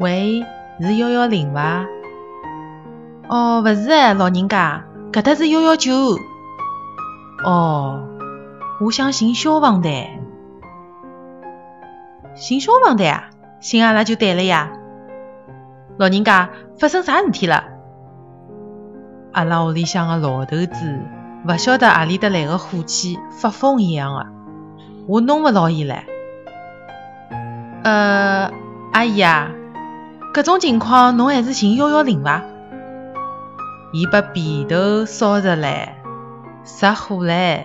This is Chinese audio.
喂，是幺幺零伐？哦，勿是哎，老人家，搿搭是幺幺九。哦，我想寻消防队。寻消防队啊？寻阿拉就对了呀。老人家，发生啥事体了？阿拉屋里向个老头子，勿晓得何里搭来个火气，发疯一样个，我弄勿牢伊唻。呃，阿姨啊，搿种情况侬还是寻幺幺零伐？伊把被头烧着了，着火了。